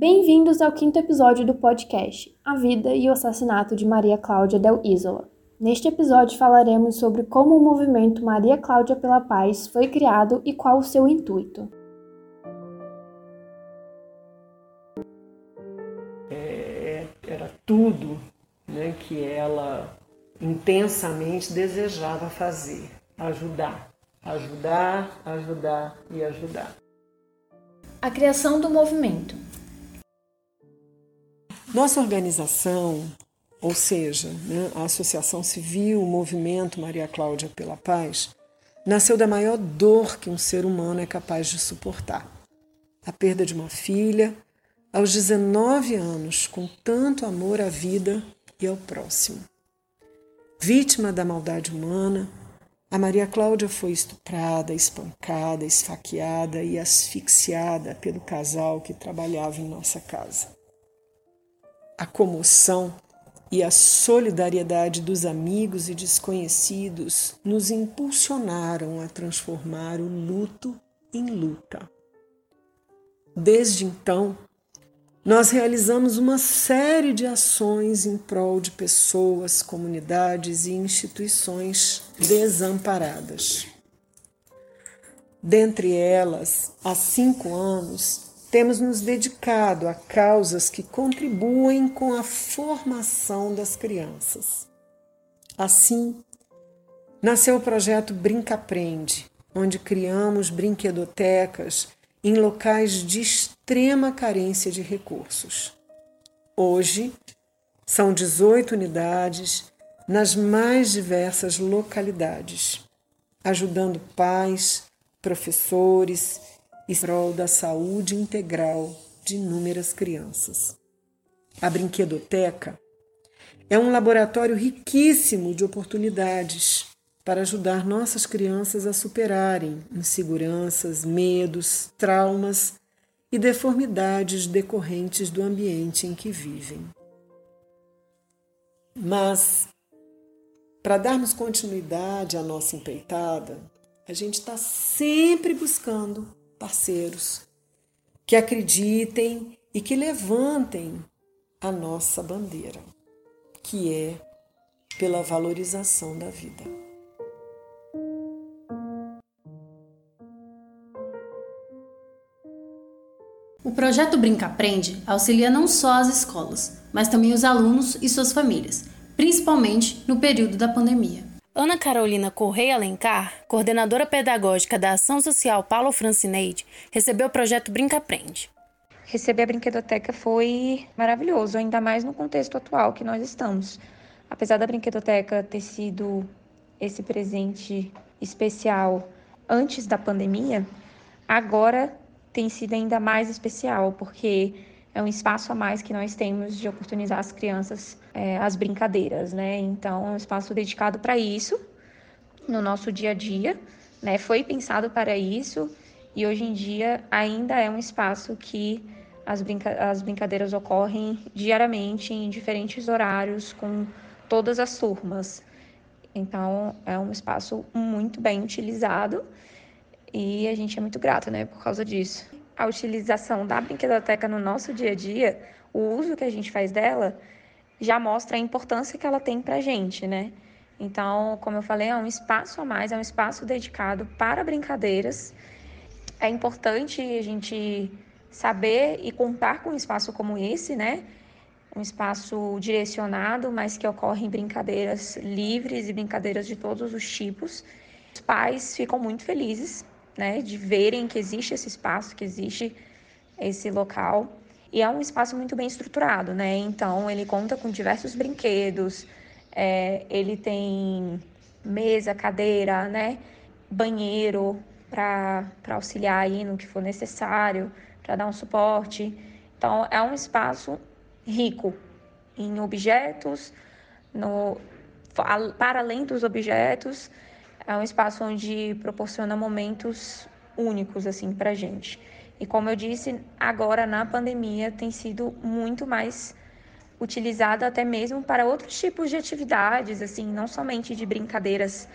Bem-vindos ao quinto episódio do podcast A Vida e o Assassinato de Maria Cláudia Del Isola. Neste episódio falaremos sobre como o movimento Maria Cláudia pela Paz foi criado e qual o seu intuito. É, era tudo né, que ela intensamente desejava fazer, ajudar, ajudar, ajudar e ajudar. A criação do movimento. Nossa organização, ou seja, né, a Associação Civil, o Movimento Maria Cláudia pela Paz, nasceu da maior dor que um ser humano é capaz de suportar: a perda de uma filha, aos 19 anos, com tanto amor à vida e ao próximo. Vítima da maldade humana, a Maria Cláudia foi estuprada, espancada, esfaqueada e asfixiada pelo casal que trabalhava em nossa casa comoção e a solidariedade dos amigos e desconhecidos nos impulsionaram a transformar o luto em luta. Desde então, nós realizamos uma série de ações em prol de pessoas, comunidades e instituições desamparadas. Dentre elas, há cinco anos, temos nos dedicado a causas que contribuem com a formação das crianças. Assim, nasceu o projeto Brinca Aprende, onde criamos brinquedotecas em locais de extrema carência de recursos. Hoje, são 18 unidades nas mais diversas localidades, ajudando pais, professores e prol da saúde integral de inúmeras crianças. A Brinquedoteca é um laboratório riquíssimo de oportunidades para ajudar nossas crianças a superarem inseguranças, medos, traumas e deformidades decorrentes do ambiente em que vivem. Mas, para darmos continuidade à nossa empreitada, a gente está sempre buscando parceiros que acreditem e que levantem a nossa bandeira, que é pela valorização da vida. O projeto Brinca Aprende auxilia não só as escolas, mas também os alunos e suas famílias, principalmente no período da pandemia. Ana Carolina Correia Alencar, coordenadora pedagógica da Ação Social Paulo Francineide, recebeu o projeto Brinca Aprende. Receber a brinquedoteca foi maravilhoso, ainda mais no contexto atual que nós estamos. Apesar da brinquedoteca ter sido esse presente especial antes da pandemia, agora tem sido ainda mais especial, porque é um espaço a mais que nós temos de oportunizar as crianças é, as brincadeiras, né? Então, é um espaço dedicado para isso no nosso dia a dia, né? Foi pensado para isso e hoje em dia ainda é um espaço que as, brinca as brincadeiras ocorrem diariamente em diferentes horários com todas as turmas. Então, é um espaço muito bem utilizado e a gente é muito grato, né, por causa disso a utilização da brinquedoteca no nosso dia a dia, o uso que a gente faz dela, já mostra a importância que ela tem para a gente, né? Então, como eu falei, é um espaço a mais, é um espaço dedicado para brincadeiras. É importante a gente saber e contar com um espaço como esse, né? Um espaço direcionado, mas que ocorrem brincadeiras livres e brincadeiras de todos os tipos. Os pais ficam muito felizes né, de verem que existe esse espaço, que existe esse local. E é um espaço muito bem estruturado, né? Então, ele conta com diversos brinquedos, é, ele tem mesa, cadeira, né? Banheiro para auxiliar aí no que for necessário, para dar um suporte. Então, é um espaço rico em objetos, no, para além dos objetos, é um espaço onde proporciona momentos únicos assim para gente. E como eu disse, agora na pandemia tem sido muito mais utilizado até mesmo para outros tipos de atividades, assim, não somente de brincadeiras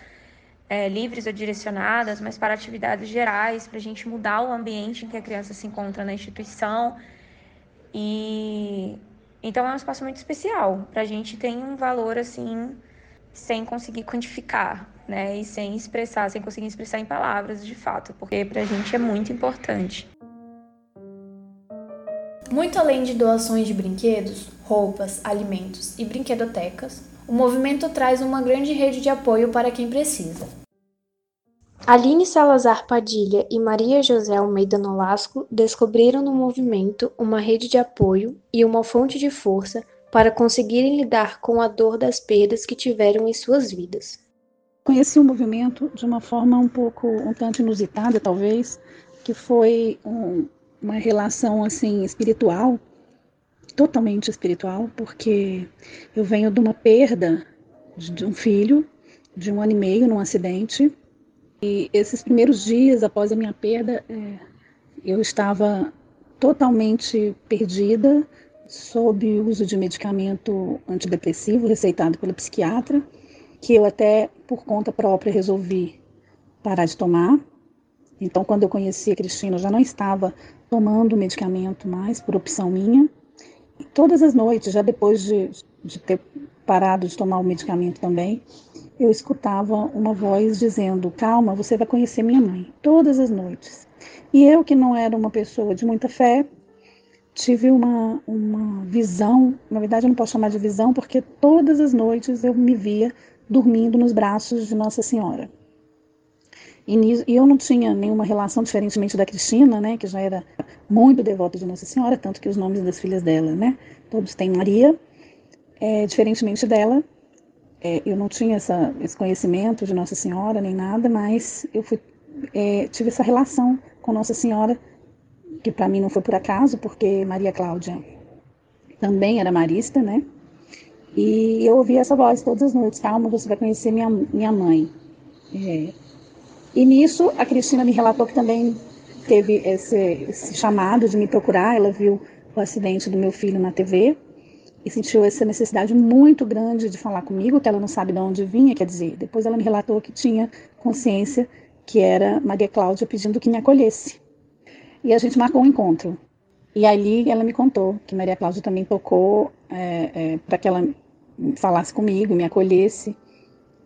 é, livres ou direcionadas, mas para atividades gerais, para a gente mudar o ambiente em que a criança se encontra na instituição E então é um espaço muito especial. Para a gente tem um valor assim, sem conseguir quantificar, né? E sem expressar, sem conseguir expressar em palavras de fato, porque para a gente é muito importante. Muito além de doações de brinquedos, roupas, alimentos e brinquedotecas, o movimento traz uma grande rede de apoio para quem precisa. Aline Salazar Padilha e Maria José Almeida Nolasco descobriram no movimento uma rede de apoio e uma fonte de força para conseguirem lidar com a dor das perdas que tiveram em suas vidas. Conheci o movimento de uma forma um pouco um tanto inusitada, talvez, que foi um, uma relação assim espiritual, totalmente espiritual, porque eu venho de uma perda de um filho de um ano e meio num acidente e esses primeiros dias após a minha perda, é, eu estava totalmente perdida sob uso de medicamento antidepressivo receitado pela psiquiatra, que eu até por conta própria resolvi parar de tomar. Então, quando eu conheci a Cristina, eu já não estava tomando medicamento mais, por opção minha. E todas as noites, já depois de, de ter parado de tomar o medicamento também, eu escutava uma voz dizendo: Calma, você vai conhecer minha mãe, todas as noites. E eu, que não era uma pessoa de muita fé, tive uma, uma visão na verdade, eu não posso chamar de visão, porque todas as noites eu me via dormindo nos braços de Nossa Senhora. E, eu não tinha nenhuma relação, diferentemente da Cristina, né, que já era muito devota de Nossa Senhora, tanto que os nomes das filhas dela, né, todos têm Maria. É, diferentemente dela, é, eu não tinha essa, esse conhecimento de Nossa Senhora nem nada, mas eu fui, é, tive essa relação com Nossa Senhora, que para mim não foi por acaso, porque Maria Cláudia também era marista, né? E eu ouvia essa voz todas as noites: calma, você vai conhecer minha, minha mãe. É. E nisso, a Cristina me relatou que também teve esse, esse chamado de me procurar. Ela viu o acidente do meu filho na TV e sentiu essa necessidade muito grande de falar comigo, que ela não sabe de onde vinha, quer dizer, depois ela me relatou que tinha consciência que era Maria Cláudia pedindo que me acolhesse. E a gente marcou um encontro. E ali ela me contou que Maria Cláudia também tocou é, é, para que ela falasse comigo, me acolhesse.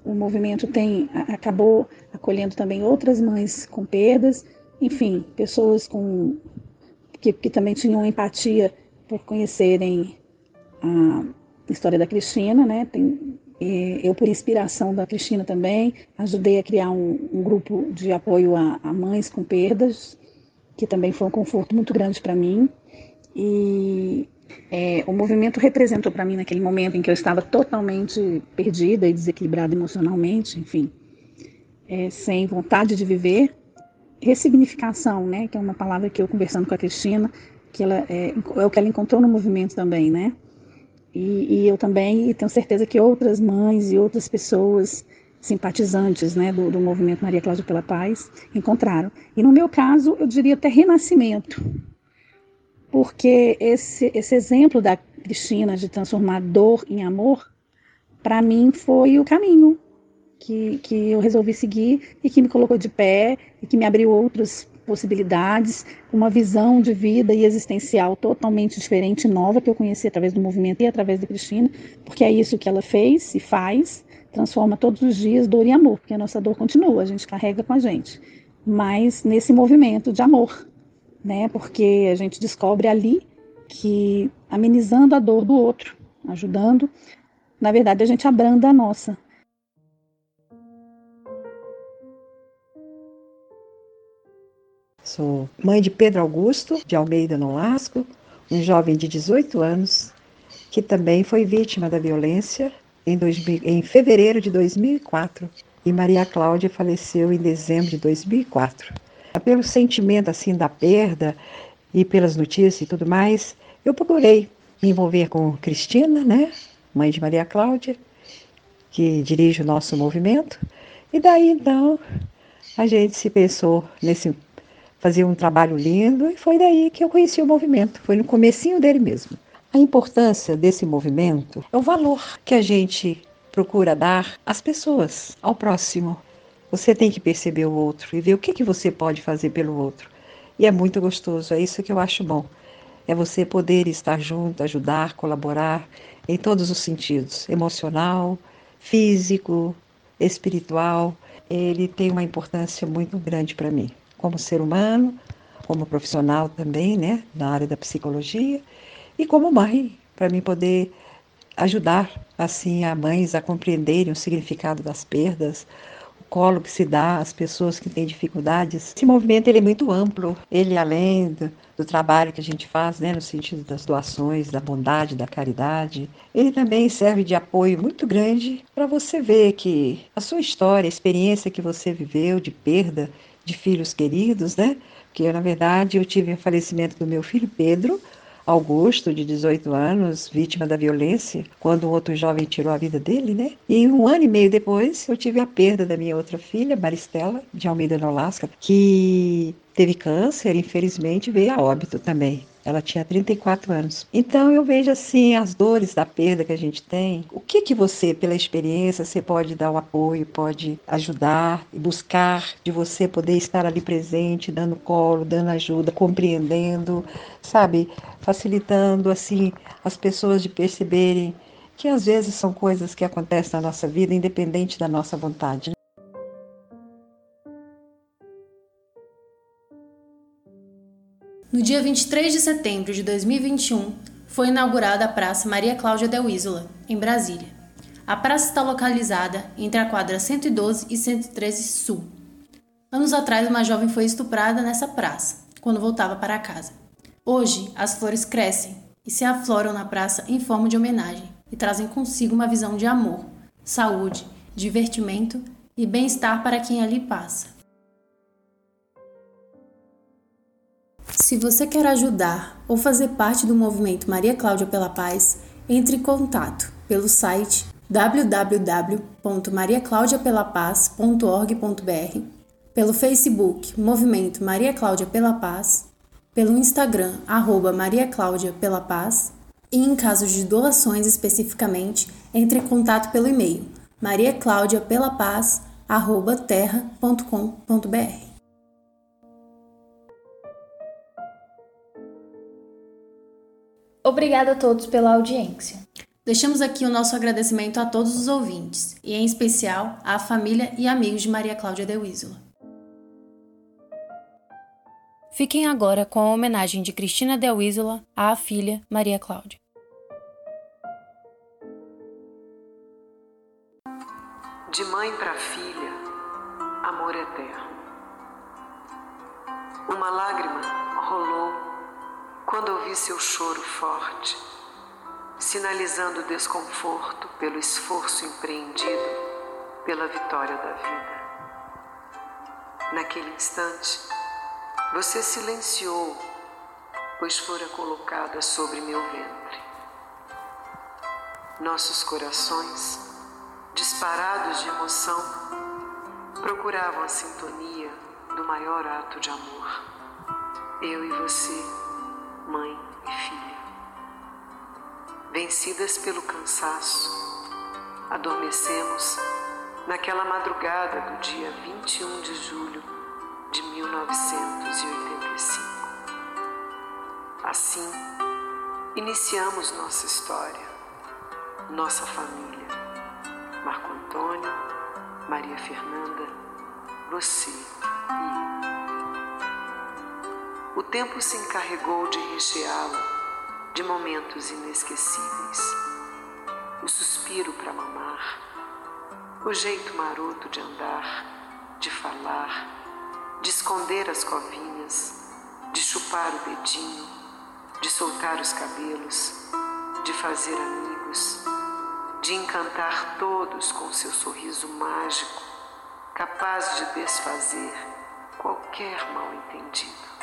O movimento tem acabou acolhendo também outras mães com perdas, enfim, pessoas com que, que também tinham empatia por conhecerem a história da Cristina, né? Tem, eu, por inspiração da Cristina também, ajudei a criar um, um grupo de apoio a, a, mães com perdas, que também foi um conforto muito grande para mim. E é, o movimento representou para mim, naquele momento em que eu estava totalmente perdida e desequilibrada emocionalmente, enfim, é, sem vontade de viver, ressignificação, né? Que é uma palavra que eu conversando com a Cristina, que ela é, é o que ela encontrou no movimento também, né? E, e, eu também tenho certeza que outras mães e outras pessoas simpatizantes né, do, do movimento Maria Cláudia pela Paz encontraram. E no meu caso, eu diria até renascimento, porque esse, esse exemplo da Cristina de transformar dor em amor, para mim foi o caminho que, que eu resolvi seguir e que me colocou de pé e que me abriu outros possibilidades, uma visão de vida e existencial totalmente diferente, nova, que eu conheci através do movimento e através da Cristina, porque é isso que ela fez e faz, transforma todos os dias dor em amor, porque a nossa dor continua, a gente carrega com a gente, mas nesse movimento de amor, né? Porque a gente descobre ali que amenizando a dor do outro, ajudando, na verdade a gente abranda a nossa. Sou mãe de Pedro Augusto de Almeida Nolasco, um jovem de 18 anos que também foi vítima da violência em, 2000, em fevereiro de 2004 e Maria Cláudia faleceu em dezembro de 2004. Pelo sentimento assim da perda e pelas notícias e tudo mais, eu procurei me envolver com Cristina, né, mãe de Maria Cláudia, que dirige o nosso movimento. E daí então a gente se pensou nesse fazia um trabalho lindo e foi daí que eu conheci o movimento, foi no comecinho dele mesmo. A importância desse movimento é o valor que a gente procura dar às pessoas, ao próximo. Você tem que perceber o outro e ver o que, que você pode fazer pelo outro. E é muito gostoso, é isso que eu acho bom. é você poder estar junto, ajudar, colaborar em todos os sentidos emocional, físico, espiritual. Ele tem uma importância muito grande para mim, como ser humano, como profissional também, né, na área da psicologia, e como mãe, para mim poder ajudar assim a mães a compreenderem o significado das perdas, colo que se dá às pessoas que têm dificuldades. Esse movimento ele é muito amplo, ele além do, do trabalho que a gente faz, né, no sentido das doações, da bondade, da caridade, ele também serve de apoio muito grande para você ver que a sua história, a experiência que você viveu de perda de filhos queridos, né? Porque na verdade eu tive o falecimento do meu filho Pedro, Augusto, de 18 anos, vítima da violência, quando um outro jovem tirou a vida dele, né? E um ano e meio depois, eu tive a perda da minha outra filha, Maristela, de Almeida, no Alasca, que teve câncer, infelizmente veio a óbito também. Ela tinha 34 anos. Então eu vejo assim as dores da perda que a gente tem. O que que você, pela experiência, você pode dar o apoio, pode ajudar e buscar de você poder estar ali presente, dando colo, dando ajuda, compreendendo, sabe, facilitando assim as pessoas de perceberem que às vezes são coisas que acontecem na nossa vida independente da nossa vontade. No dia 23 de setembro de 2021, foi inaugurada a Praça Maria Cláudia Del Isola, em Brasília. A praça está localizada entre a quadra 112 e 113 Sul. Anos atrás, uma jovem foi estuprada nessa praça, quando voltava para casa. Hoje, as flores crescem e se afloram na praça em forma de homenagem e trazem consigo uma visão de amor, saúde, divertimento e bem-estar para quem ali passa. Se você quer ajudar ou fazer parte do movimento Maria Cláudia pela Paz, entre em contato pelo site www.mariaclaudiapelapaz.org.br, pelo Facebook Movimento Maria Cláudia pela Paz, pelo Instagram arroba Maria Cláudia pela Paz e em casos de doações especificamente, entre em contato pelo e-mail mariaclaudiapelapaz@terra.com.br. Obrigada a todos pela audiência. Deixamos aqui o nosso agradecimento a todos os ouvintes, e em especial à família e amigos de Maria Cláudia de Wiesela. Fiquem agora com a homenagem de Cristina de Wiesela à filha Maria Cláudia. De mãe para filha, amor eterno. Uma lágrima rolou quando ouvi seu choro forte, sinalizando desconforto pelo esforço empreendido pela vitória da vida. Naquele instante, você silenciou, pois fora colocada sobre meu ventre. Nossos corações, disparados de emoção, procuravam a sintonia do maior ato de amor. Eu e você mãe e filha. Vencidas pelo cansaço, adormecemos naquela madrugada do dia 21 de julho de 1985. Assim, iniciamos nossa história, nossa família. Marco Antônio, Maria Fernanda, você. O tempo se encarregou de recheá-la de momentos inesquecíveis. O suspiro para mamar, o jeito maroto de andar, de falar, de esconder as covinhas, de chupar o dedinho, de soltar os cabelos, de fazer amigos, de encantar todos com seu sorriso mágico, capaz de desfazer qualquer mal entendido.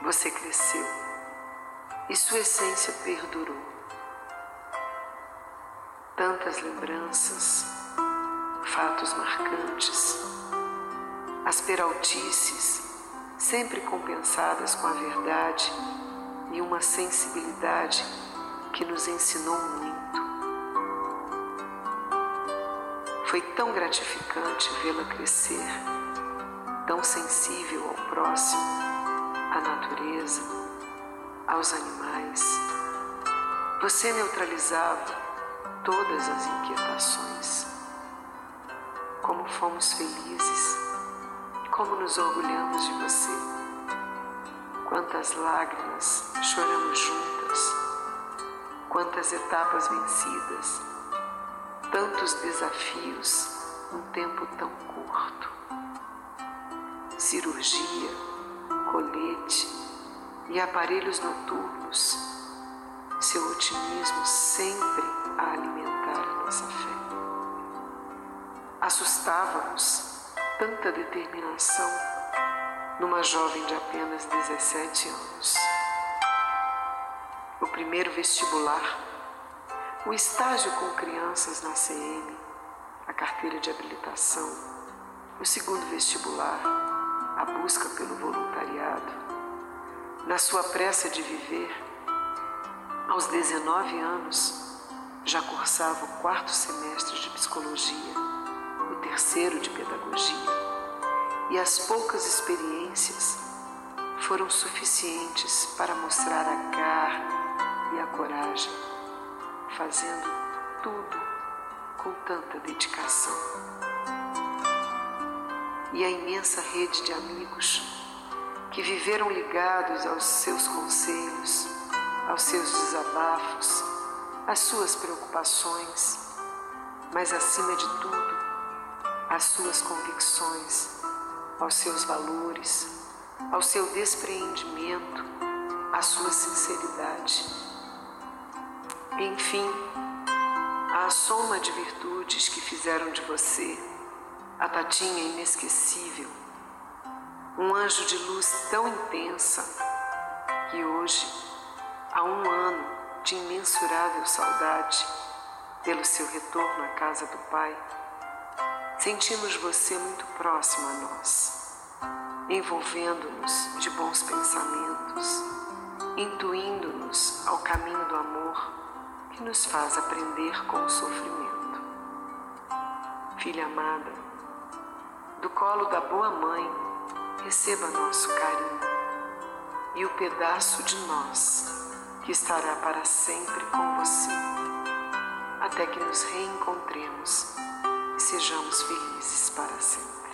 Você cresceu e sua essência perdurou. Tantas lembranças, fatos marcantes, as peraltices sempre compensadas com a verdade e uma sensibilidade que nos ensinou muito. Foi tão gratificante vê-la crescer, tão sensível ao próximo à natureza, aos animais. Você neutralizava todas as inquietações. Como fomos felizes, como nos orgulhamos de você. Quantas lágrimas choramos juntas, quantas etapas vencidas, tantos desafios num tempo tão curto. Cirurgia, colete e aparelhos noturnos, seu otimismo sempre a alimentar a nossa fé. Assustávamos tanta determinação numa jovem de apenas 17 anos. O primeiro vestibular, o estágio com crianças na CM, a carteira de habilitação, o segundo vestibular, a busca pelo voluntariado. Na sua pressa de viver, aos 19 anos, já cursava o quarto semestre de psicologia, o terceiro de pedagogia, e as poucas experiências foram suficientes para mostrar a garra e a coragem, fazendo tudo com tanta dedicação. E a imensa rede de amigos que viveram ligados aos seus conselhos, aos seus desabafos, às suas preocupações, mas acima de tudo, às suas convicções, aos seus valores, ao seu despreendimento, à sua sinceridade. Enfim, a soma de virtudes que fizeram de você a Tatinha inesquecível, um anjo de luz tão intensa que hoje, há um ano de imensurável saudade pelo seu retorno à casa do Pai, sentimos você muito próximo a nós, envolvendo-nos de bons pensamentos, intuindo-nos ao caminho do amor que nos faz aprender com o sofrimento. Filha amada, do colo da boa mãe, receba nosso carinho e o pedaço de nós que estará para sempre com você, até que nos reencontremos e sejamos felizes para sempre.